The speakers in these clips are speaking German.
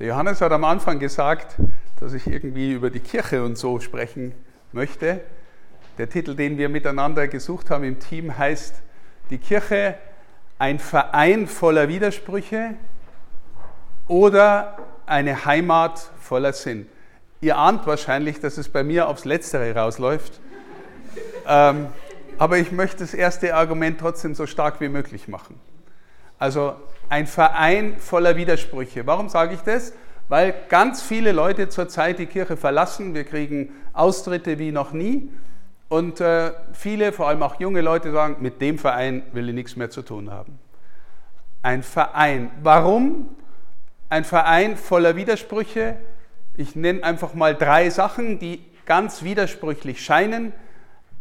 Der Johannes hat am Anfang gesagt, dass ich irgendwie über die Kirche und so sprechen möchte. Der Titel, den wir miteinander gesucht haben im Team, heißt Die Kirche, ein Verein voller Widersprüche oder eine Heimat voller Sinn. Ihr ahnt wahrscheinlich, dass es bei mir aufs Letztere rausläuft. ähm, aber ich möchte das erste Argument trotzdem so stark wie möglich machen. Also ein Verein voller Widersprüche. Warum sage ich das? Weil ganz viele Leute zurzeit die Kirche verlassen. Wir kriegen Austritte wie noch nie. Und äh, viele, vor allem auch junge Leute, sagen, mit dem Verein will ich nichts mehr zu tun haben. Ein Verein. Warum? Ein Verein voller Widersprüche. Ich nenne einfach mal drei Sachen, die ganz widersprüchlich scheinen.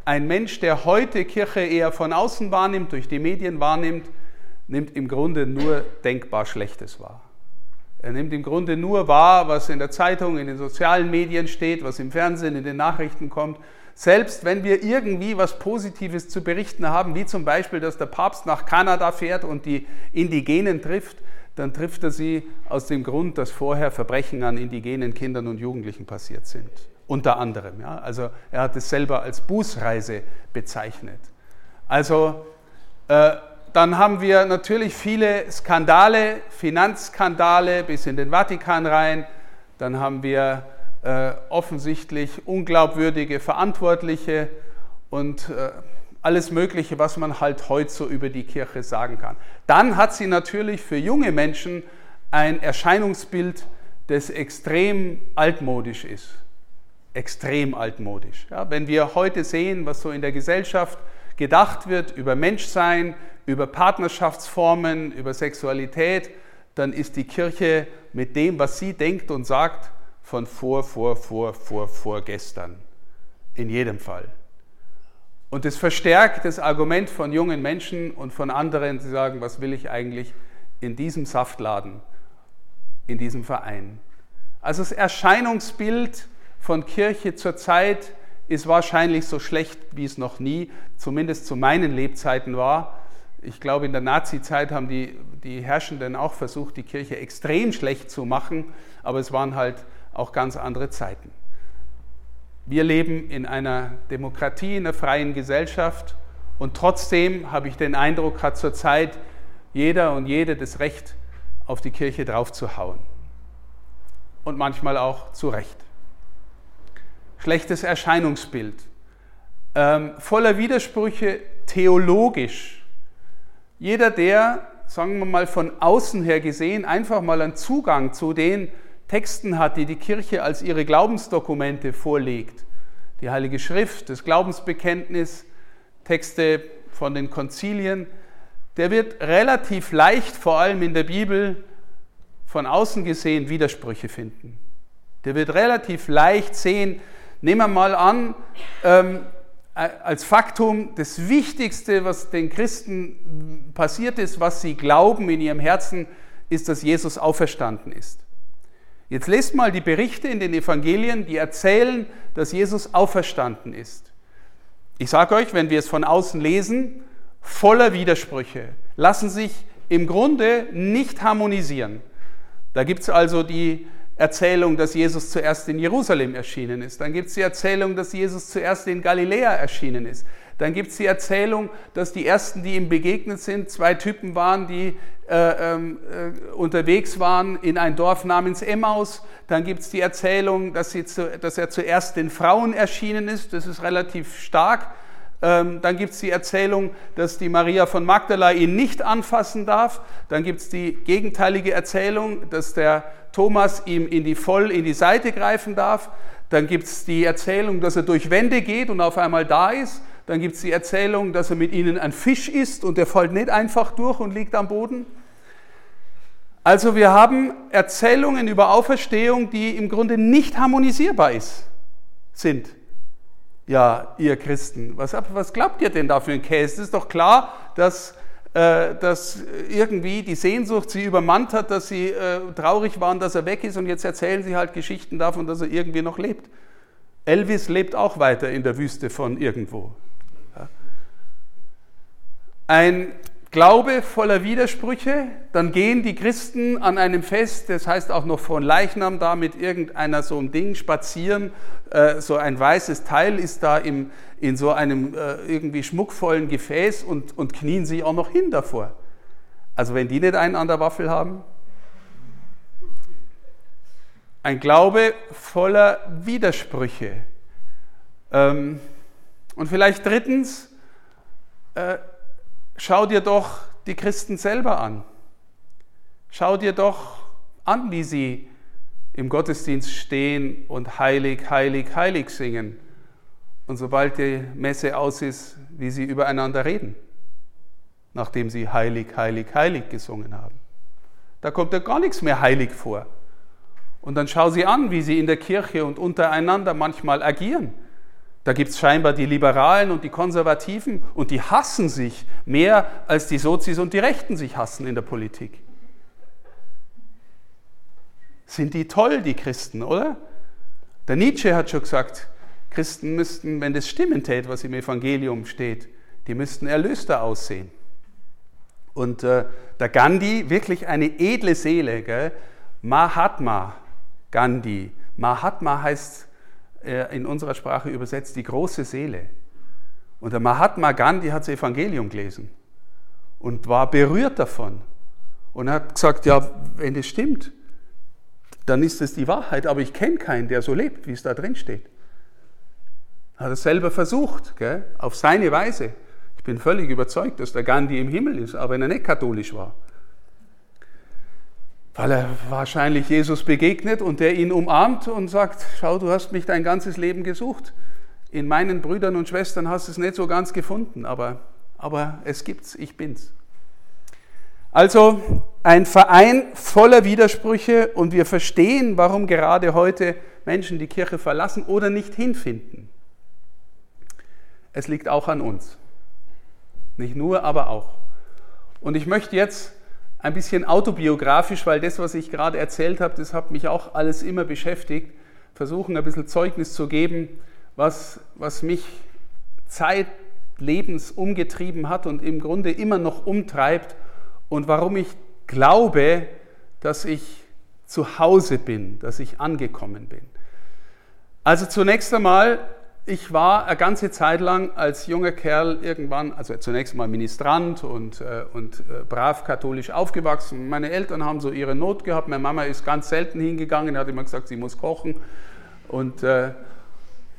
Ein Mensch, der heute Kirche eher von außen wahrnimmt, durch die Medien wahrnimmt, nimmt im Grunde nur denkbar Schlechtes wahr. Er nimmt im Grunde nur wahr, was in der Zeitung, in den sozialen Medien steht, was im Fernsehen, in den Nachrichten kommt. Selbst wenn wir irgendwie was Positives zu berichten haben, wie zum Beispiel, dass der Papst nach Kanada fährt und die Indigenen trifft, dann trifft er sie aus dem Grund, dass vorher Verbrechen an indigenen Kindern und Jugendlichen passiert sind. Unter anderem. Ja? Also er hat es selber als Bußreise bezeichnet. Also äh, dann haben wir natürlich viele Skandale, Finanzskandale bis in den Vatikan rein. Dann haben wir äh, offensichtlich unglaubwürdige Verantwortliche und äh, alles Mögliche, was man halt heute so über die Kirche sagen kann. Dann hat sie natürlich für junge Menschen ein Erscheinungsbild, das extrem altmodisch ist. Extrem altmodisch. Ja, wenn wir heute sehen, was so in der Gesellschaft gedacht wird über Menschsein, über Partnerschaftsformen, über Sexualität, dann ist die Kirche mit dem, was sie denkt und sagt, von vor, vor, vor, vor, vor gestern. In jedem Fall. Und es verstärkt das Argument von jungen Menschen und von anderen, die sagen, was will ich eigentlich in diesem Saftladen, in diesem Verein. Also das Erscheinungsbild von Kirche zurzeit ist wahrscheinlich so schlecht, wie es noch nie, zumindest zu meinen Lebzeiten war. Ich glaube, in der Nazi-Zeit haben die, die Herrschenden auch versucht, die Kirche extrem schlecht zu machen, aber es waren halt auch ganz andere Zeiten. Wir leben in einer Demokratie, in einer freien Gesellschaft und trotzdem habe ich den Eindruck, hat zurzeit jeder und jede das Recht, auf die Kirche draufzuhauen. Und manchmal auch zu Recht. Schlechtes Erscheinungsbild. Ähm, voller Widersprüche theologisch jeder, der, sagen wir mal, von außen her gesehen einfach mal einen Zugang zu den Texten hat, die die Kirche als ihre Glaubensdokumente vorlegt, die Heilige Schrift, das Glaubensbekenntnis, Texte von den Konzilien, der wird relativ leicht, vor allem in der Bibel, von außen gesehen Widersprüche finden. Der wird relativ leicht sehen, nehmen wir mal an, ähm, als Faktum das Wichtigste, was den Christen passiert ist, was sie glauben in ihrem Herzen, ist, dass Jesus auferstanden ist. Jetzt lest mal die Berichte in den Evangelien, die erzählen, dass Jesus auferstanden ist. Ich sage euch, wenn wir es von außen lesen, voller Widersprüche, lassen sich im Grunde nicht harmonisieren. Da gibt es also die Erzählung, dass Jesus zuerst in Jerusalem erschienen ist. Dann gibt es die Erzählung, dass Jesus zuerst in Galiläa erschienen ist. Dann gibt es die Erzählung, dass die ersten, die ihm begegnet sind, zwei Typen waren, die äh, äh, unterwegs waren in ein Dorf namens Emmaus. Dann gibt es die Erzählung, dass, zu, dass, er zuerst den Frauen erschienen ist. Das ist relativ stark. Ähm, dann gibt es die Erzählung, dass die Maria von Magdala ihn nicht anfassen darf. Dann gibt es die gegenteilige Erzählung, dass der Thomas ihm in die, voll in die Seite greifen darf. Dann gibt es die Erzählung, dass er durch Wände geht und auf einmal da ist. Dann gibt es die Erzählung, dass er mit ihnen ein Fisch isst und der fällt nicht einfach durch und liegt am Boden. Also wir haben Erzählungen über Auferstehung, die im Grunde nicht harmonisierbar ist, sind. Ja, ihr Christen, was, was glaubt ihr denn da für ein Käse? Es ist doch klar, dass äh, dass irgendwie die Sehnsucht sie übermannt hat, dass sie äh, traurig waren, dass er weg ist und jetzt erzählen sie halt Geschichten davon, dass er irgendwie noch lebt. Elvis lebt auch weiter in der Wüste von irgendwo. Ein Glaube voller Widersprüche, dann gehen die Christen an einem Fest, das heißt auch noch von Leichnam, da mit irgendeiner so einem Ding spazieren, äh, so ein weißes Teil ist da im, in so einem äh, irgendwie schmuckvollen Gefäß und, und knien sich auch noch hin davor. Also wenn die nicht einen an der Waffel haben. Ein Glaube voller Widersprüche. Ähm, und vielleicht drittens, äh, schau dir doch die Christen selber an. Schau dir doch an, wie sie im Gottesdienst stehen und heilig, heilig, heilig singen. Und sobald die Messe aus ist, wie sie übereinander reden, nachdem sie heilig, heilig, heilig gesungen haben. Da kommt ja gar nichts mehr heilig vor. Und dann schau sie an, wie sie in der Kirche und untereinander manchmal agieren. Da gibt es scheinbar die Liberalen und die Konservativen und die hassen sich mehr, als die Sozis und die Rechten sich hassen in der Politik. Sind die toll, die Christen, oder? Der Nietzsche hat schon gesagt, Christen müssten, wenn das stimmen tät, was im Evangelium steht, die müssten erlöster aussehen. Und äh, der Gandhi, wirklich eine edle Seele, gell? Mahatma Gandhi. Mahatma heißt in unserer Sprache übersetzt die große Seele. Und der Mahatma Gandhi hat das Evangelium gelesen und war berührt davon und hat gesagt, ja, wenn es stimmt, dann ist es die Wahrheit, aber ich kenne keinen, der so lebt, wie es da drin steht. Hat er selber versucht, gell? auf seine Weise. Ich bin völlig überzeugt, dass der Gandhi im Himmel ist, aber wenn er nicht katholisch war weil er wahrscheinlich Jesus begegnet und der ihn umarmt und sagt, schau, du hast mich dein ganzes Leben gesucht. In meinen Brüdern und Schwestern hast du es nicht so ganz gefunden, aber, aber es gibt's, ich bin's. Also ein Verein voller Widersprüche und wir verstehen, warum gerade heute Menschen die Kirche verlassen oder nicht hinfinden. Es liegt auch an uns. Nicht nur, aber auch. Und ich möchte jetzt ein bisschen autobiografisch, weil das, was ich gerade erzählt habe, das hat mich auch alles immer beschäftigt. Versuchen ein bisschen Zeugnis zu geben, was, was mich zeitlebens umgetrieben hat und im Grunde immer noch umtreibt und warum ich glaube, dass ich zu Hause bin, dass ich angekommen bin. Also zunächst einmal ich war eine ganze Zeit lang als junger Kerl irgendwann, also zunächst mal Ministrant und, äh, und äh, brav katholisch aufgewachsen. Meine Eltern haben so ihre Not gehabt. Meine Mama ist ganz selten hingegangen, hat immer gesagt, sie muss kochen. Und, äh,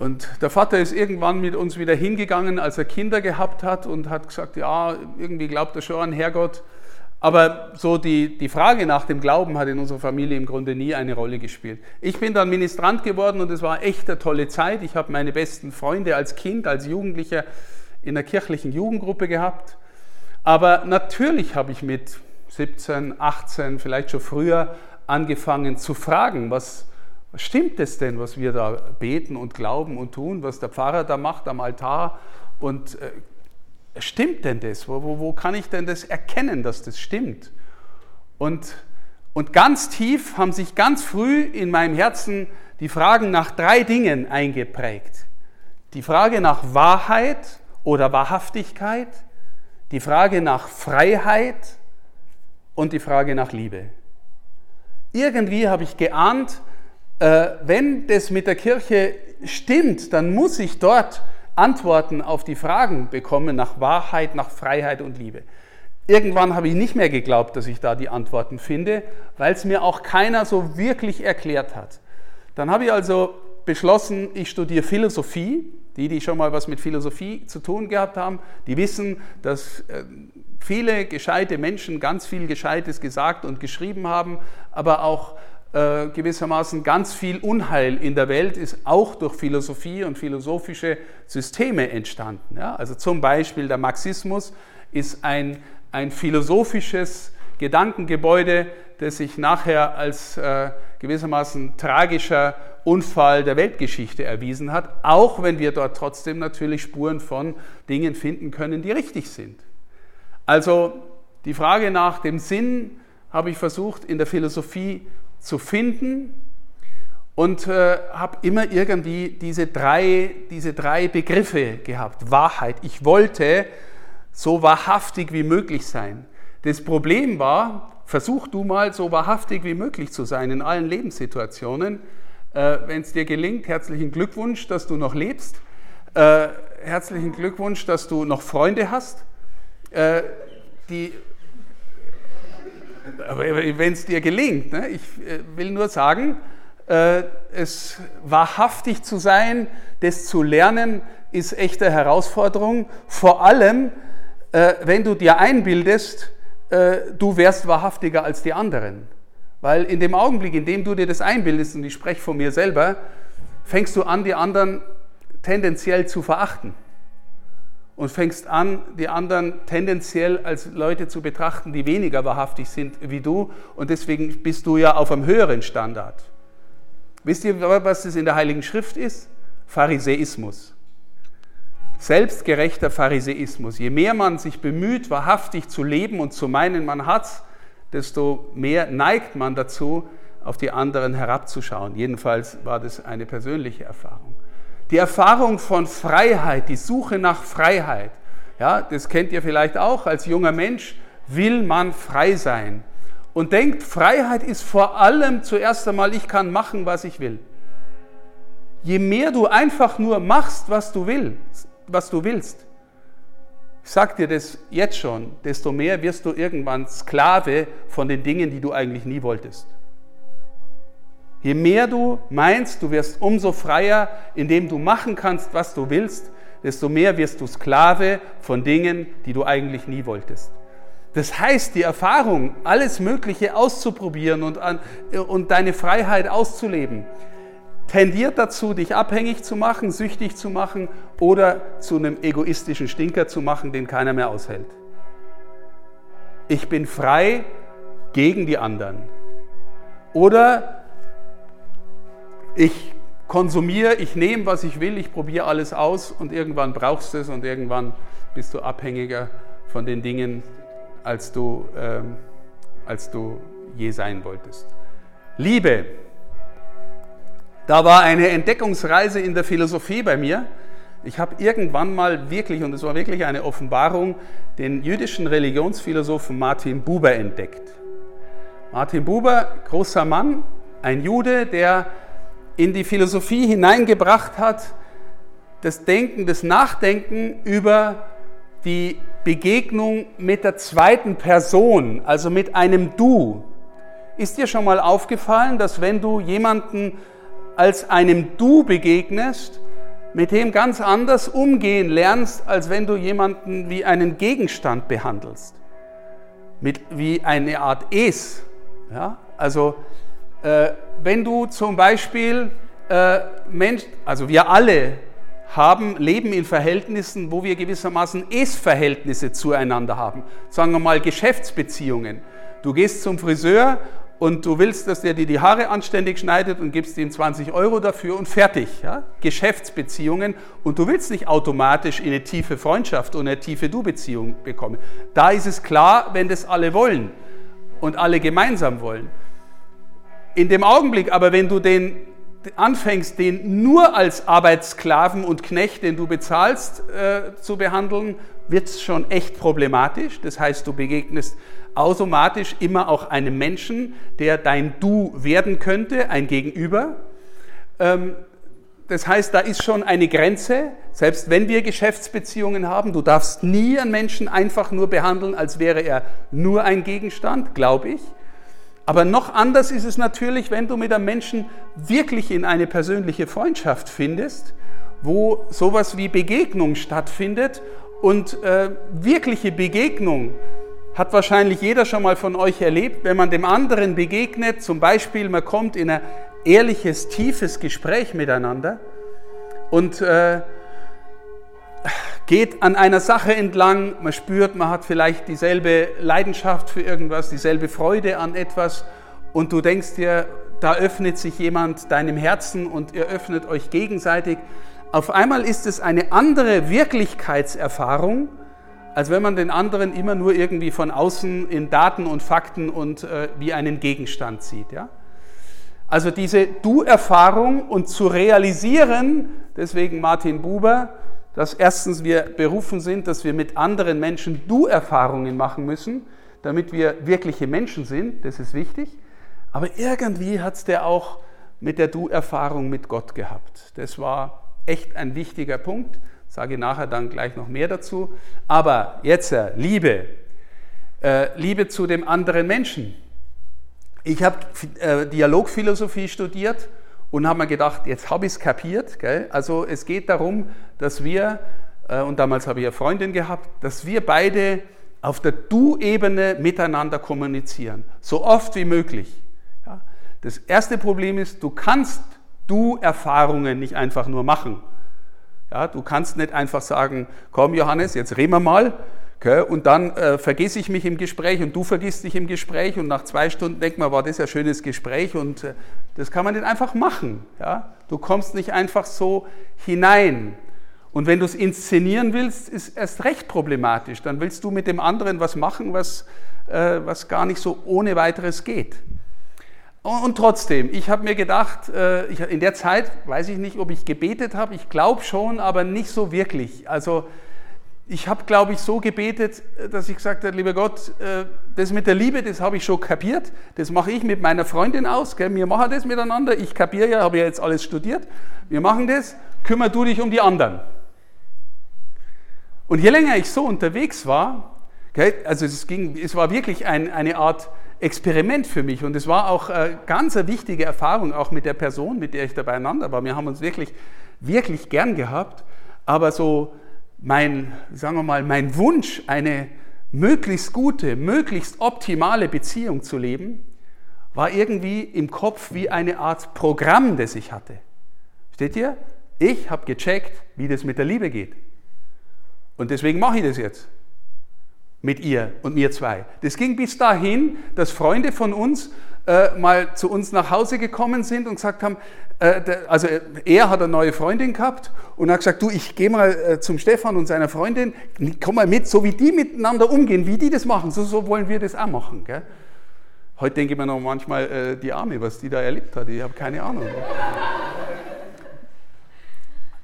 und der Vater ist irgendwann mit uns wieder hingegangen, als er Kinder gehabt hat und hat gesagt, ja, irgendwie glaubt er schon an Herrgott. Aber so die, die Frage nach dem Glauben hat in unserer Familie im Grunde nie eine Rolle gespielt. Ich bin dann Ministrant geworden und es war echt eine tolle Zeit. Ich habe meine besten Freunde als Kind, als Jugendlicher in der kirchlichen Jugendgruppe gehabt. Aber natürlich habe ich mit 17, 18, vielleicht schon früher angefangen zu fragen, was, stimmt es denn, was wir da beten und glauben und tun, was der Pfarrer da macht am Altar und äh, stimmt denn das? Wo, wo, wo kann ich denn das erkennen, dass das stimmt? Und, und ganz tief haben sich ganz früh in meinem Herzen die Fragen nach drei Dingen eingeprägt. Die Frage nach Wahrheit oder Wahrhaftigkeit, die Frage nach Freiheit und die Frage nach Liebe. Irgendwie habe ich geahnt, äh, wenn das mit der Kirche stimmt, dann muss ich dort Antworten auf die Fragen bekommen nach Wahrheit, nach Freiheit und Liebe. Irgendwann habe ich nicht mehr geglaubt, dass ich da die Antworten finde, weil es mir auch keiner so wirklich erklärt hat. Dann habe ich also beschlossen, ich studiere Philosophie. Die, die schon mal was mit Philosophie zu tun gehabt haben, die wissen, dass äh, viele gescheite Menschen ganz viel Gescheites gesagt und geschrieben haben, aber auch äh, gewissermaßen ganz viel Unheil in der Welt ist auch durch Philosophie und philosophische Systeme entstanden. Ja? Also zum Beispiel der Marxismus ist ein, ein philosophisches Gedankengebäude, das sich nachher als äh, gewissermaßen tragischer Unfall der Weltgeschichte erwiesen hat, auch wenn wir dort trotzdem natürlich Spuren von Dingen finden können, die richtig sind. Also die Frage nach dem Sinn habe ich versucht in der Philosophie zu finden und äh, habe immer irgendwie diese drei, diese drei Begriffe gehabt. Wahrheit. Ich wollte so wahrhaftig wie möglich sein. Das Problem war, versuch du mal so wahrhaftig wie möglich zu sein in allen Lebenssituationen. Äh, Wenn es dir gelingt, herzlichen Glückwunsch, dass du noch lebst. Äh, herzlichen Glückwunsch, dass du noch Freunde hast. Äh, die, wenn es dir gelingt, ne? ich äh, will nur sagen, äh, es wahrhaftig zu sein, das zu lernen, ist echte Herausforderung. Vor allem, äh, wenn du dir einbildest, du wärst wahrhaftiger als die anderen. Weil in dem Augenblick, in dem du dir das einbildest, und ich spreche von mir selber, fängst du an, die anderen tendenziell zu verachten. Und fängst an, die anderen tendenziell als Leute zu betrachten, die weniger wahrhaftig sind wie du. Und deswegen bist du ja auf einem höheren Standard. Wisst ihr, was das in der Heiligen Schrift ist? Pharisäismus. Selbstgerechter Pharisäismus. Je mehr man sich bemüht, wahrhaftig zu leben und zu meinen, man hat's, desto mehr neigt man dazu, auf die anderen herabzuschauen. Jedenfalls war das eine persönliche Erfahrung. Die Erfahrung von Freiheit, die Suche nach Freiheit, ja, das kennt ihr vielleicht auch als junger Mensch, will man frei sein und denkt, Freiheit ist vor allem zuerst einmal, ich kann machen, was ich will. Je mehr du einfach nur machst, was du willst, was du willst, ich sag dir das jetzt schon, desto mehr wirst du irgendwann Sklave von den Dingen, die du eigentlich nie wolltest. Je mehr du meinst, du wirst umso freier, indem du machen kannst, was du willst, desto mehr wirst du Sklave von Dingen, die du eigentlich nie wolltest. Das heißt, die Erfahrung, alles Mögliche auszuprobieren und, an, und deine Freiheit auszuleben, tendiert dazu, dich abhängig zu machen, süchtig zu machen oder zu einem egoistischen Stinker zu machen, den keiner mehr aushält. Ich bin frei gegen die anderen. Oder ich konsumiere, ich nehme, was ich will, ich probiere alles aus und irgendwann brauchst du es und irgendwann bist du abhängiger von den Dingen, als du, ähm, als du je sein wolltest. Liebe. Da war eine Entdeckungsreise in der Philosophie bei mir. Ich habe irgendwann mal wirklich, und es war wirklich eine Offenbarung, den jüdischen Religionsphilosophen Martin Buber entdeckt. Martin Buber, großer Mann, ein Jude, der in die Philosophie hineingebracht hat, das Denken, das Nachdenken über die Begegnung mit der zweiten Person, also mit einem Du. Ist dir schon mal aufgefallen, dass wenn du jemanden als einem Du begegnest, mit dem ganz anders umgehen lernst, als wenn du jemanden wie einen Gegenstand behandelst? Mit, wie eine Art Es. Ja? Also, äh, wenn du zum Beispiel äh, Mensch, also wir alle haben, leben in Verhältnissen, wo wir gewissermaßen Es-Verhältnisse zueinander haben. Sagen wir mal Geschäftsbeziehungen. Du gehst zum Friseur und du willst, dass der dir die Haare anständig schneidet und gibst ihm 20 Euro dafür und fertig. Ja? Geschäftsbeziehungen und du willst nicht automatisch in eine tiefe Freundschaft und eine tiefe Du-Beziehung bekommen. Da ist es klar, wenn das alle wollen und alle gemeinsam wollen. In dem Augenblick aber, wenn du den anfängst, den nur als Arbeitssklaven und Knecht, den du bezahlst, äh, zu behandeln, wird es schon echt problematisch. Das heißt, du begegnest automatisch immer auch einem Menschen, der dein Du werden könnte, ein Gegenüber. Ähm, das heißt, da ist schon eine Grenze, selbst wenn wir Geschäftsbeziehungen haben. Du darfst nie einen Menschen einfach nur behandeln, als wäre er nur ein Gegenstand, glaube ich. Aber noch anders ist es natürlich, wenn du mit einem Menschen wirklich in eine persönliche Freundschaft findest, wo sowas wie Begegnung stattfindet. Und äh, wirkliche Begegnung hat wahrscheinlich jeder schon mal von euch erlebt, wenn man dem anderen begegnet, zum Beispiel man kommt in ein ehrliches, tiefes Gespräch miteinander. Und äh, geht an einer Sache entlang, man spürt, man hat vielleicht dieselbe Leidenschaft für irgendwas, dieselbe Freude an etwas und du denkst dir, da öffnet sich jemand deinem Herzen und ihr öffnet euch gegenseitig. Auf einmal ist es eine andere Wirklichkeitserfahrung, als wenn man den anderen immer nur irgendwie von außen in Daten und Fakten und äh, wie einen Gegenstand sieht. Ja? Also diese Du-Erfahrung und zu realisieren, deswegen Martin Buber, dass erstens wir berufen sind, dass wir mit anderen Menschen Du-Erfahrungen machen müssen, damit wir wirkliche Menschen sind. Das ist wichtig. Aber irgendwie hat es der auch mit der Du-Erfahrung mit Gott gehabt. Das war echt ein wichtiger Punkt. Sage nachher dann gleich noch mehr dazu. Aber jetzt äh, Liebe. Äh, Liebe zu dem anderen Menschen. Ich habe äh, Dialogphilosophie studiert und habe mir gedacht, jetzt habe ich es kapiert. Gell? Also es geht darum, dass wir, äh, und damals habe ich eine Freundin gehabt, dass wir beide auf der Du-Ebene miteinander kommunizieren. So oft wie möglich. Ja? Das erste Problem ist, du kannst Du-Erfahrungen nicht einfach nur machen. Ja, du kannst nicht einfach sagen, komm Johannes, jetzt reden wir mal, okay, und dann äh, vergesse ich mich im Gespräch und du vergisst dich im Gespräch und nach zwei Stunden denkt man, war das ja ein schönes Gespräch und äh, das kann man nicht einfach machen. Ja? Du kommst nicht einfach so hinein. Und wenn du es inszenieren willst, ist erst recht problematisch. Dann willst du mit dem anderen was machen, was, äh, was gar nicht so ohne weiteres geht. Und trotzdem, ich habe mir gedacht, äh, ich, in der Zeit weiß ich nicht, ob ich gebetet habe, ich glaube schon, aber nicht so wirklich. Also ich habe, glaube ich, so gebetet, dass ich gesagt habe, lieber Gott, äh, das mit der Liebe, das habe ich schon kapiert, das mache ich mit meiner Freundin aus, gell? wir machen das miteinander, ich kapiere ja, habe ja jetzt alles studiert, wir machen das, kümmere du dich um die anderen. Und je länger ich so unterwegs war, gell, also es, ging, es war wirklich ein, eine Art Experiment für mich und es war auch äh, ganz eine wichtige Erfahrung, auch mit der Person, mit der ich da beieinander war. Wir haben uns wirklich, wirklich gern gehabt, aber so mein, sagen wir mal, mein Wunsch, eine möglichst gute, möglichst optimale Beziehung zu leben, war irgendwie im Kopf wie eine Art Programm, das ich hatte. Steht ihr? Ich habe gecheckt, wie das mit der Liebe geht. Und deswegen mache ich das jetzt mit ihr und mir zwei. Das ging bis dahin, dass Freunde von uns äh, mal zu uns nach Hause gekommen sind und gesagt haben, äh, der, also er hat eine neue Freundin gehabt und hat gesagt, du, ich gehe mal äh, zum Stefan und seiner Freundin, komm mal mit, so wie die miteinander umgehen, wie die das machen, so, so wollen wir das auch machen. Gell? Heute denke ich mir noch manchmal, äh, die Arme, was die da erlebt hat, ich habe keine Ahnung.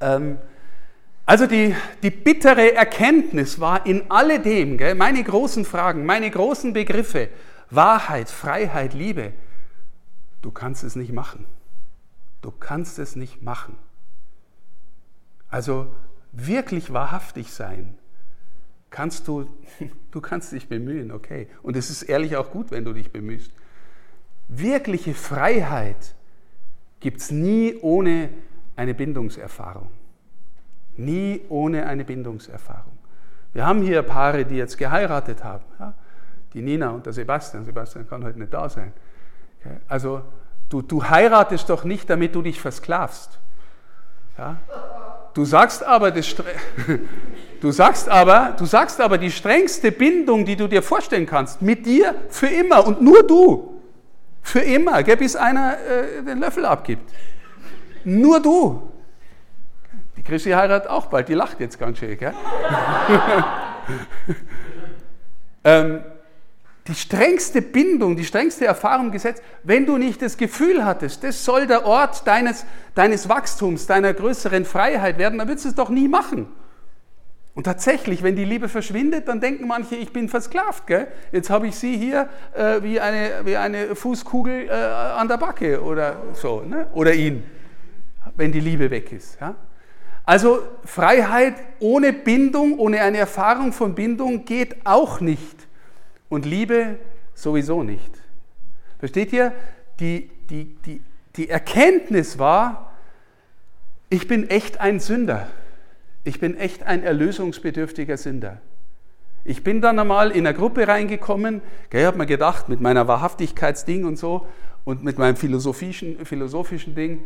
ähm, also die, die bittere Erkenntnis war in alledem, gell, meine großen Fragen, meine großen Begriffe, Wahrheit, Freiheit, Liebe, du kannst es nicht machen. Du kannst es nicht machen. Also wirklich wahrhaftig sein, kannst du, du kannst dich bemühen, okay. Und es ist ehrlich auch gut, wenn du dich bemühst. Wirkliche Freiheit gibt es nie ohne eine Bindungserfahrung. Nie ohne eine Bindungserfahrung. Wir haben hier Paare, die jetzt geheiratet haben. Ja? Die Nina und der Sebastian. Sebastian kann heute nicht da sein. Also du, du heiratest doch nicht, damit du dich versklavst. Ja? Du sagst aber, das, du sagst aber, du sagst aber die strengste Bindung, die du dir vorstellen kannst, mit dir für immer und nur du. Für immer, gell, bis einer äh, den Löffel abgibt. Nur du. Chrissy heiratet auch bald, die lacht jetzt ganz schön. Gell? ähm, die strengste Bindung, die strengste Erfahrung gesetzt, wenn du nicht das Gefühl hattest, das soll der Ort deines, deines Wachstums, deiner größeren Freiheit werden, dann würdest du es doch nie machen. Und tatsächlich, wenn die Liebe verschwindet, dann denken manche, ich bin versklavt. Gell? Jetzt habe ich sie hier äh, wie, eine, wie eine Fußkugel äh, an der Backe oder so. Ne? Oder ihn, wenn die Liebe weg ist. Ja? Also Freiheit ohne Bindung, ohne eine Erfahrung von Bindung geht auch nicht. Und Liebe sowieso nicht. Versteht ihr? Die, die, die, die Erkenntnis war, ich bin echt ein Sünder. Ich bin echt ein erlösungsbedürftiger Sünder. Ich bin dann einmal in eine Gruppe reingekommen, ich habe mir gedacht, mit meiner Wahrhaftigkeitsding und so und mit meinem philosophischen, philosophischen Ding,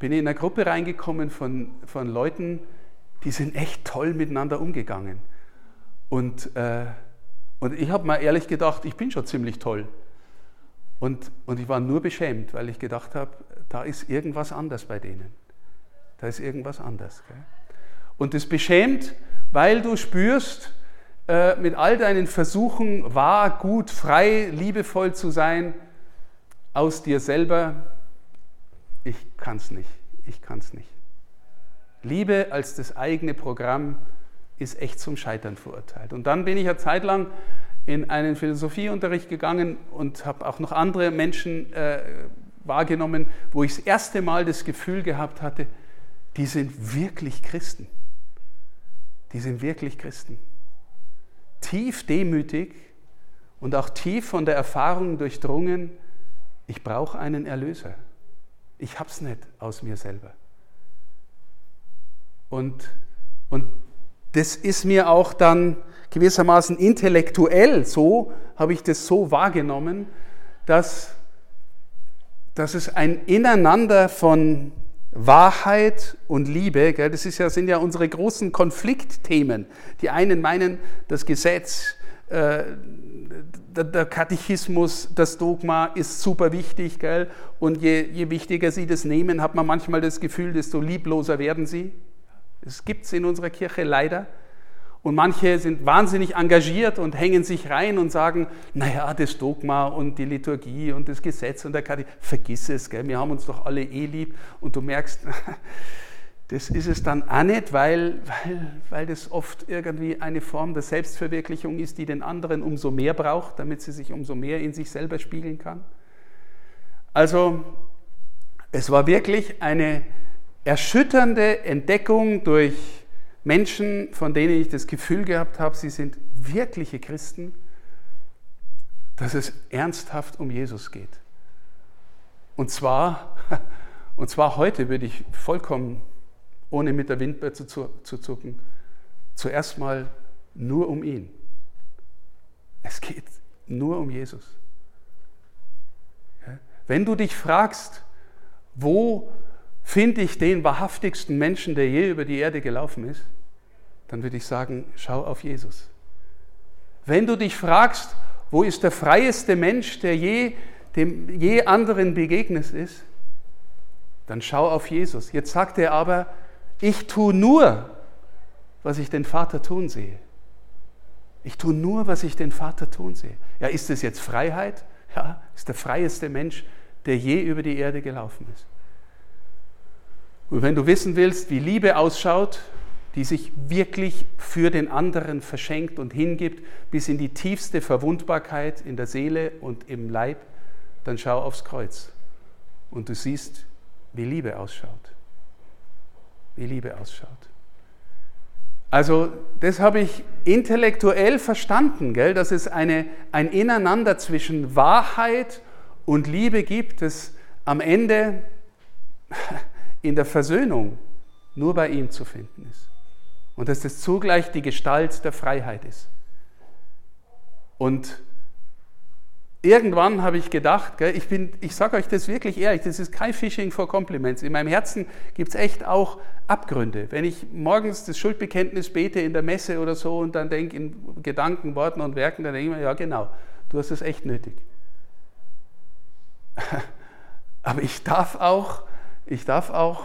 bin ich in eine Gruppe reingekommen von, von Leuten, die sind echt toll miteinander umgegangen. Und, äh, und ich habe mir ehrlich gedacht, ich bin schon ziemlich toll. Und, und ich war nur beschämt, weil ich gedacht habe, da ist irgendwas anders bei denen. Da ist irgendwas anders. Gell? Und das beschämt, weil du spürst, äh, mit all deinen Versuchen, wahr, gut, frei, liebevoll zu sein, aus dir selber ich kann es nicht, ich kann es nicht. Liebe als das eigene Programm ist echt zum Scheitern verurteilt. Und dann bin ich eine Zeit lang in einen Philosophieunterricht gegangen und habe auch noch andere Menschen äh, wahrgenommen, wo ich das erste Mal das Gefühl gehabt hatte, die sind wirklich Christen. Die sind wirklich Christen. Tief demütig und auch tief von der Erfahrung durchdrungen, ich brauche einen Erlöser. Ich habe es nicht aus mir selber. Und, und das ist mir auch dann gewissermaßen intellektuell so, habe ich das so wahrgenommen, dass, dass es ein Ineinander von Wahrheit und Liebe, gell, das ist ja, sind ja unsere großen Konfliktthemen. Die einen meinen, das Gesetz, äh, der Katechismus, das Dogma ist super wichtig, gell? und je, je wichtiger sie das nehmen, hat man manchmal das Gefühl, desto liebloser werden sie. Das gibt es in unserer Kirche leider. Und manche sind wahnsinnig engagiert und hängen sich rein und sagen, naja, das Dogma und die Liturgie und das Gesetz und der Katechismus, vergiss es, gell? wir haben uns doch alle eh lieb. Und du merkst, das ist es dann auch nicht, weil, weil, weil das oft irgendwie eine Form der Selbstverwirklichung ist, die den anderen umso mehr braucht, damit sie sich umso mehr in sich selber spiegeln kann. Also es war wirklich eine erschütternde Entdeckung durch Menschen, von denen ich das Gefühl gehabt habe, sie sind wirkliche Christen, dass es ernsthaft um Jesus geht. Und zwar, und zwar heute würde ich vollkommen, ohne mit der Windbär zu, zu zucken, zuerst mal nur um ihn. Es geht nur um Jesus. Wenn du dich fragst, wo finde ich den wahrhaftigsten Menschen, der je über die Erde gelaufen ist, dann würde ich sagen, schau auf Jesus. Wenn du dich fragst, wo ist der freieste Mensch, der je dem je anderen begegnet ist, dann schau auf Jesus. Jetzt sagt er aber, ich tue nur, was ich den Vater tun sehe. Ich tue nur, was ich den Vater tun sehe. Ja, ist es jetzt Freiheit? Ja, ist der freieste Mensch, der je über die Erde gelaufen ist. Und wenn du wissen willst, wie Liebe ausschaut, die sich wirklich für den anderen verschenkt und hingibt, bis in die tiefste Verwundbarkeit in der Seele und im Leib, dann schau aufs Kreuz und du siehst, wie Liebe ausschaut. Wie Liebe ausschaut. Also das habe ich intellektuell verstanden, gell, dass es eine, ein Ineinander zwischen Wahrheit und Liebe gibt, das am Ende in der Versöhnung nur bei ihm zu finden ist. Und dass das zugleich die Gestalt der Freiheit ist. Und irgendwann habe ich gedacht, gell, ich, ich sage euch das wirklich ehrlich, das ist kein Phishing for Compliments. In meinem Herzen gibt es echt auch Abgründe. Wenn ich morgens das Schuldbekenntnis bete in der Messe oder so und dann denke in Gedanken, Worten und Werken, dann denke ich mir, ja genau, du hast es echt nötig. Aber ich darf auch ich darf auch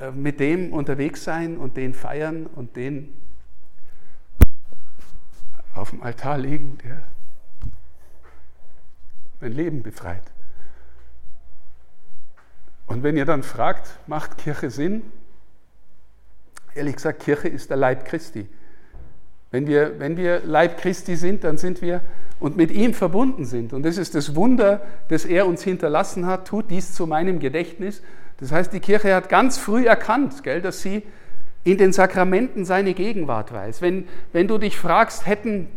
äh, mit dem unterwegs sein und den feiern und den auf dem Altar legen, der mein Leben befreit. Und wenn ihr dann fragt, macht Kirche Sinn? Ehrlich gesagt, Kirche ist der Leib Christi. Wenn wir, wenn wir Leib Christi sind, dann sind wir und mit ihm verbunden sind. Und das ist das Wunder, das er uns hinterlassen hat. Tut dies zu meinem Gedächtnis. Das heißt, die Kirche hat ganz früh erkannt, gell, dass sie in den Sakramenten seine Gegenwart weiß. Wenn, wenn du dich fragst, hätten,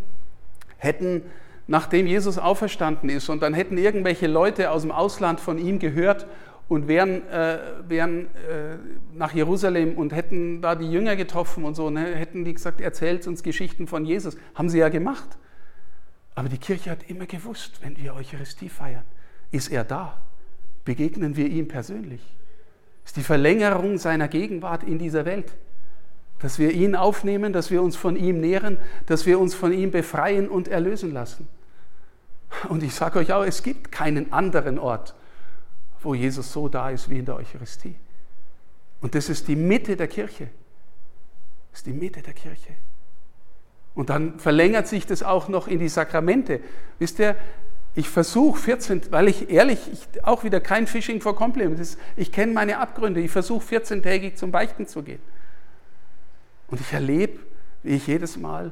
hätten, nachdem Jesus auferstanden ist und dann hätten irgendwelche Leute aus dem Ausland von ihm gehört und wären, äh, wären äh, nach Jerusalem und hätten da die Jünger getroffen und so, ne, hätten die gesagt, erzählt uns Geschichten von Jesus. Haben sie ja gemacht. Aber die Kirche hat immer gewusst, wenn wir Eucharistie feiern, ist er da. Begegnen wir ihm persönlich. Ist die Verlängerung seiner Gegenwart in dieser Welt. Dass wir ihn aufnehmen, dass wir uns von ihm nähren, dass wir uns von ihm befreien und erlösen lassen. Und ich sage euch auch, es gibt keinen anderen Ort, wo Jesus so da ist wie in der Eucharistie. Und das ist die Mitte der Kirche. Das ist die Mitte der Kirche. Und dann verlängert sich das auch noch in die Sakramente. Wisst ihr, ich versuche 14, weil ich ehrlich, ich, auch wieder kein Fishing for Compliments, ich kenne meine Abgründe, ich versuche 14-tägig zum Beichten zu gehen. Und ich erlebe, wie ich jedes Mal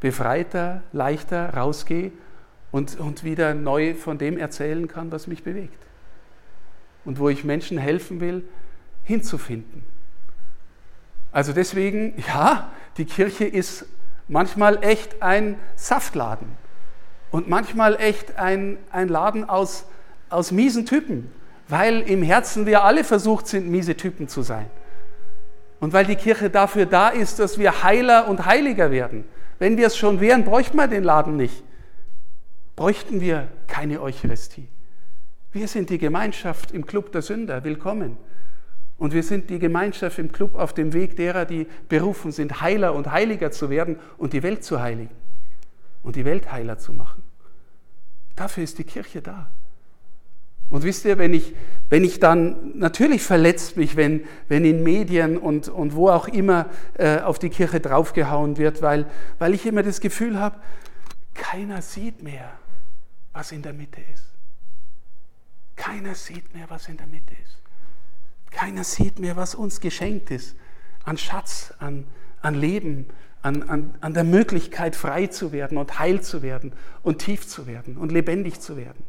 befreiter, leichter rausgehe und, und wieder neu von dem erzählen kann, was mich bewegt. Und wo ich Menschen helfen will, hinzufinden. Also deswegen, ja, die Kirche ist manchmal echt ein Saftladen und manchmal echt ein, ein Laden aus, aus miesen Typen, weil im Herzen wir alle versucht sind, miese Typen zu sein. Und weil die Kirche dafür da ist, dass wir heiler und heiliger werden. Wenn wir es schon wären, bräuchten wir den Laden nicht. Bräuchten wir keine Eucharistie. Wir sind die Gemeinschaft im Club der Sünder. Willkommen. Und wir sind die Gemeinschaft im Club auf dem Weg derer, die berufen sind, heiler und heiliger zu werden und die Welt zu heiligen und die Welt heiler zu machen. Dafür ist die Kirche da. Und wisst ihr, wenn ich, wenn ich dann, natürlich verletzt mich, wenn, wenn in Medien und, und wo auch immer äh, auf die Kirche draufgehauen wird, weil, weil ich immer das Gefühl habe, keiner sieht mehr, was in der Mitte ist. Keiner sieht mehr, was in der Mitte ist. Keiner sieht mehr, was uns geschenkt ist an Schatz, an, an Leben, an, an, an der Möglichkeit, frei zu werden und heil zu werden und tief zu werden und lebendig zu werden.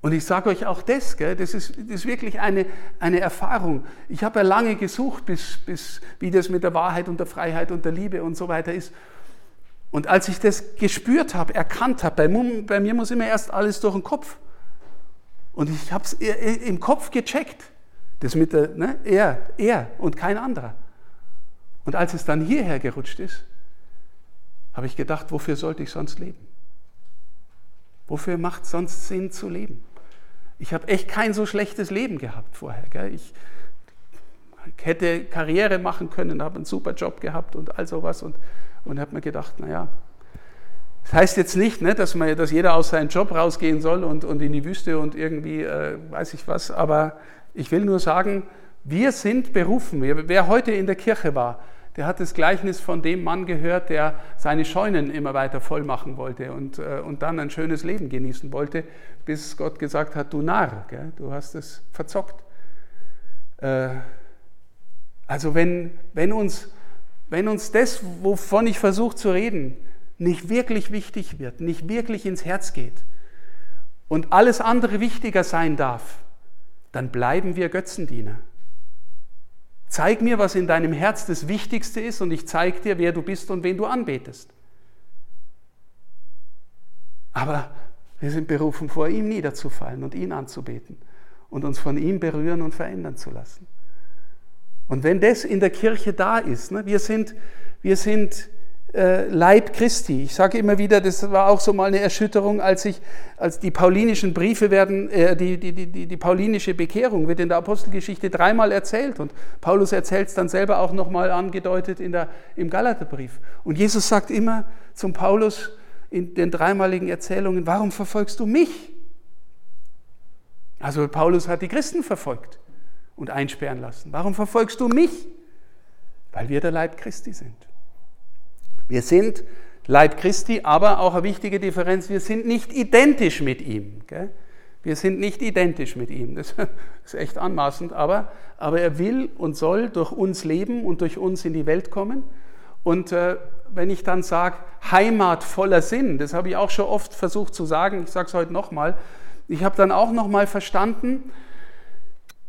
Und ich sage euch auch das, gell, das, ist, das ist wirklich eine, eine Erfahrung. Ich habe ja lange gesucht, bis, bis, wie das mit der Wahrheit und der Freiheit und der Liebe und so weiter ist. Und als ich das gespürt habe, erkannt habe, bei, bei mir muss immer erst alles durch den Kopf. Und ich habe es im Kopf gecheckt. Das mit der, ne, er, er und kein anderer. Und als es dann hierher gerutscht ist, habe ich gedacht, wofür sollte ich sonst leben? Wofür macht sonst Sinn zu leben? Ich habe echt kein so schlechtes Leben gehabt vorher. Gell? Ich hätte Karriere machen können, habe einen super Job gehabt und all sowas und, und habe mir gedacht, naja, das heißt jetzt nicht, ne, dass, man, dass jeder aus seinem Job rausgehen soll und, und in die Wüste und irgendwie, äh, weiß ich was, aber ich will nur sagen, wir sind berufen. Wer heute in der Kirche war, der hat das Gleichnis von dem Mann gehört, der seine Scheunen immer weiter voll machen wollte und, äh, und dann ein schönes Leben genießen wollte, bis Gott gesagt hat, du Narr, gell, du hast es verzockt. Äh, also wenn, wenn, uns, wenn uns das, wovon ich versuche zu reden, nicht wirklich wichtig wird, nicht wirklich ins Herz geht und alles andere wichtiger sein darf, dann bleiben wir Götzendiener. Zeig mir, was in deinem Herz das Wichtigste ist und ich zeige dir, wer du bist und wen du anbetest. Aber wir sind berufen, vor ihm niederzufallen und ihn anzubeten und uns von ihm berühren und verändern zu lassen. Und wenn das in der Kirche da ist, ne, wir sind, wir sind Leib Christi. Ich sage immer wieder, das war auch so mal eine Erschütterung, als ich, als die paulinischen Briefe werden, äh, die, die, die, die paulinische Bekehrung wird in der Apostelgeschichte dreimal erzählt und Paulus erzählt es dann selber auch nochmal angedeutet in der, im Galaterbrief. Und Jesus sagt immer zum Paulus in den dreimaligen Erzählungen, warum verfolgst du mich? Also Paulus hat die Christen verfolgt und einsperren lassen. Warum verfolgst du mich? Weil wir der Leib Christi sind. Wir sind Leib Christi, aber auch eine wichtige Differenz, wir sind nicht identisch mit ihm. Gell? Wir sind nicht identisch mit ihm. Das ist echt anmaßend, aber, aber er will und soll durch uns leben und durch uns in die Welt kommen. Und äh, wenn ich dann sage, Heimat voller Sinn, das habe ich auch schon oft versucht zu sagen, ich sage es heute nochmal, ich habe dann auch nochmal verstanden,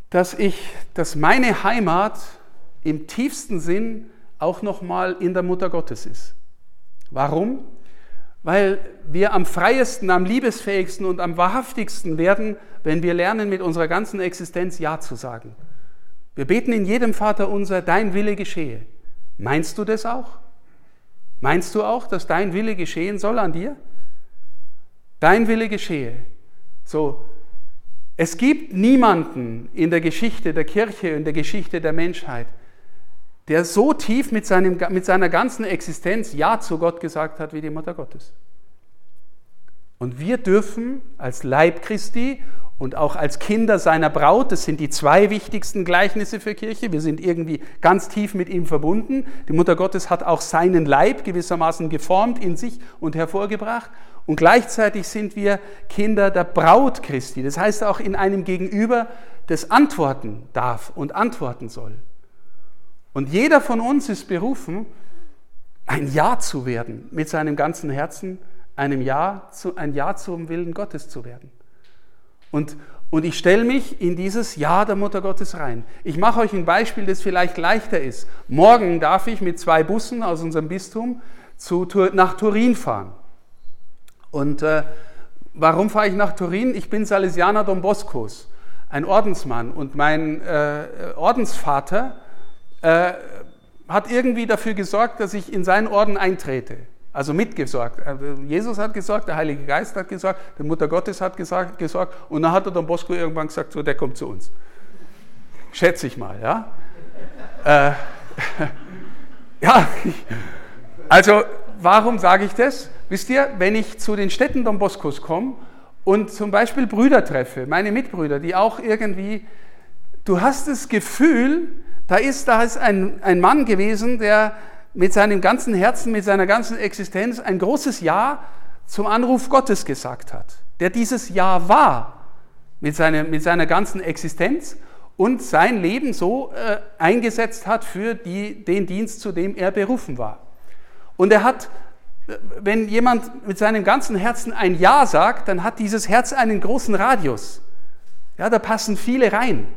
dass ich, dass meine Heimat im tiefsten Sinn auch nochmal in der Mutter Gottes ist. Warum? Weil wir am freiesten, am liebesfähigsten und am wahrhaftigsten werden, wenn wir lernen, mit unserer ganzen Existenz Ja zu sagen. Wir beten in jedem Vater unser, dein Wille geschehe. Meinst du das auch? Meinst du auch, dass dein Wille geschehen soll an dir? Dein Wille geschehe. So, es gibt niemanden in der Geschichte der Kirche, in der Geschichte der Menschheit, der so tief mit, seinem, mit seiner ganzen Existenz Ja zu Gott gesagt hat wie die Mutter Gottes. Und wir dürfen als Leib Christi und auch als Kinder seiner Braut, das sind die zwei wichtigsten Gleichnisse für Kirche, wir sind irgendwie ganz tief mit ihm verbunden. Die Mutter Gottes hat auch seinen Leib gewissermaßen geformt in sich und hervorgebracht. Und gleichzeitig sind wir Kinder der Braut Christi. Das heißt auch in einem Gegenüber, das antworten darf und antworten soll. Und jeder von uns ist berufen, ein Ja zu werden mit seinem ganzen Herzen, einem Ja zu, ein Ja zum Willen Gottes zu werden. Und, und ich stelle mich in dieses Ja der Mutter Gottes rein. Ich mache euch ein Beispiel, das vielleicht leichter ist. Morgen darf ich mit zwei Bussen aus unserem Bistum zu, nach Turin fahren. Und äh, warum fahre ich nach Turin? Ich bin Salesianer Don Boscos, ein Ordensmann. Und mein äh, Ordensvater äh, hat irgendwie dafür gesorgt, dass ich in seinen Orden eintrete. Also mitgesorgt. Also Jesus hat gesorgt, der Heilige Geist hat gesorgt, die Mutter Gottes hat gesagt, gesorgt und dann hat er Don Bosco irgendwann gesagt, so, der kommt zu uns. Schätze ich mal, ja. äh, ja, also warum sage ich das? Wisst ihr, wenn ich zu den Städten Don Boscos komme und zum Beispiel Brüder treffe, meine Mitbrüder, die auch irgendwie, du hast das Gefühl, da ist, da ist ein, ein Mann gewesen, der mit seinem ganzen Herzen, mit seiner ganzen Existenz ein großes Ja zum Anruf Gottes gesagt hat. Der dieses Ja war mit seiner, mit seiner ganzen Existenz und sein Leben so äh, eingesetzt hat für die, den Dienst, zu dem er berufen war. Und er hat, äh, wenn jemand mit seinem ganzen Herzen ein Ja sagt, dann hat dieses Herz einen großen Radius. Ja, da passen viele rein.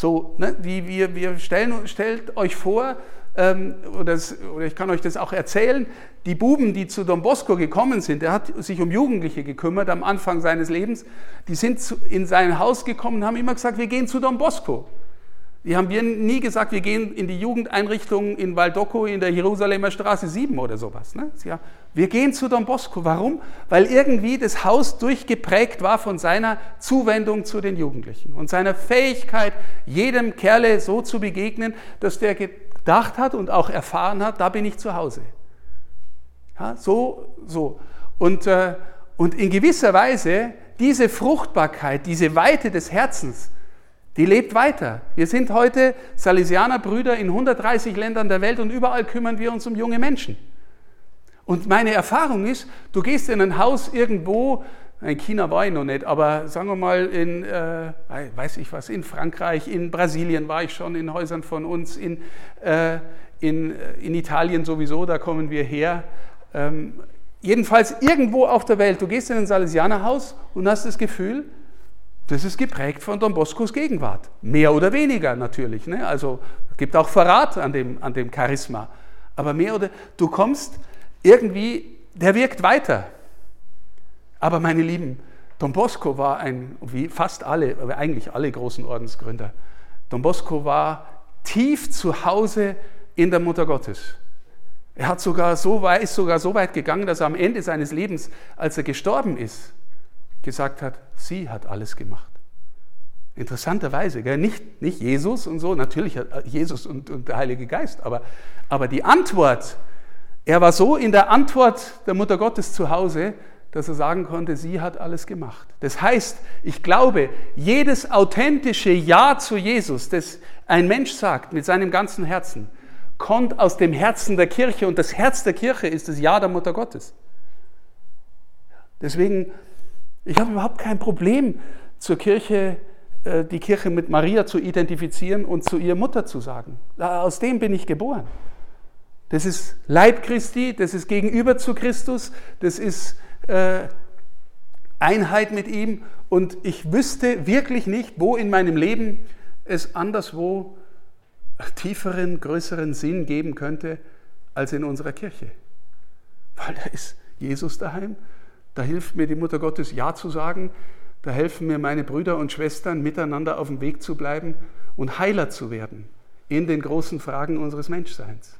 So, ne, wie wir, wir stellen, stellt euch vor, ähm, oder, oder, ich kann euch das auch erzählen, die Buben, die zu Don Bosco gekommen sind, der hat sich um Jugendliche gekümmert am Anfang seines Lebens, die sind zu, in sein Haus gekommen und haben immer gesagt, wir gehen zu Don Bosco. Die haben wir nie gesagt, wir gehen in die Jugendeinrichtung in Valdocco in der Jerusalemer Straße 7 oder sowas. Ne? Ja, wir gehen zu Don Bosco. Warum? Weil irgendwie das Haus durchgeprägt war von seiner Zuwendung zu den Jugendlichen und seiner Fähigkeit, jedem Kerle so zu begegnen, dass der gedacht hat und auch erfahren hat, da bin ich zu Hause. Ja, so, so. Und, äh, und in gewisser Weise diese Fruchtbarkeit, diese Weite des Herzens, die lebt weiter. Wir sind heute Salesianerbrüder in 130 Ländern der Welt und überall kümmern wir uns um junge Menschen. Und meine Erfahrung ist, du gehst in ein Haus irgendwo, in China war ich noch nicht, aber sagen wir mal in, äh, weiß ich was, in Frankreich, in Brasilien war ich schon, in Häusern von uns, in, äh, in, äh, in Italien sowieso, da kommen wir her. Ähm, jedenfalls irgendwo auf der Welt, du gehst in ein Salesianerhaus und hast das Gefühl, das ist geprägt von Don Boscos Gegenwart. Mehr oder weniger natürlich. Ne? Also es gibt auch Verrat an dem, an dem Charisma. Aber mehr oder du kommst irgendwie, der wirkt weiter. Aber meine Lieben, Don Bosco war ein, wie fast alle, eigentlich alle großen Ordensgründer, Don Bosco war tief zu Hause in der Mutter Gottes. Er hat sogar so weit, ist sogar so weit gegangen, dass er am Ende seines Lebens, als er gestorben ist, gesagt hat, sie hat alles gemacht. Interessanterweise, gell? Nicht, nicht Jesus und so, natürlich Jesus und, und der Heilige Geist, aber, aber die Antwort, er war so in der Antwort der Mutter Gottes zu Hause, dass er sagen konnte, sie hat alles gemacht. Das heißt, ich glaube, jedes authentische Ja zu Jesus, das ein Mensch sagt mit seinem ganzen Herzen, kommt aus dem Herzen der Kirche und das Herz der Kirche ist das Ja der Mutter Gottes. Deswegen ich habe überhaupt kein Problem, zur Kirche, äh, die Kirche mit Maria zu identifizieren und zu ihr Mutter zu sagen. Aus dem bin ich geboren. Das ist Leib Christi, das ist gegenüber zu Christus, das ist äh, Einheit mit ihm. Und ich wüsste wirklich nicht, wo in meinem Leben es anderswo tieferen, größeren Sinn geben könnte als in unserer Kirche. Weil da ist Jesus daheim, da hilft mir die Mutter Gottes Ja zu sagen. Da helfen mir meine Brüder und Schwestern, miteinander auf dem Weg zu bleiben und heiler zu werden in den großen Fragen unseres Menschseins.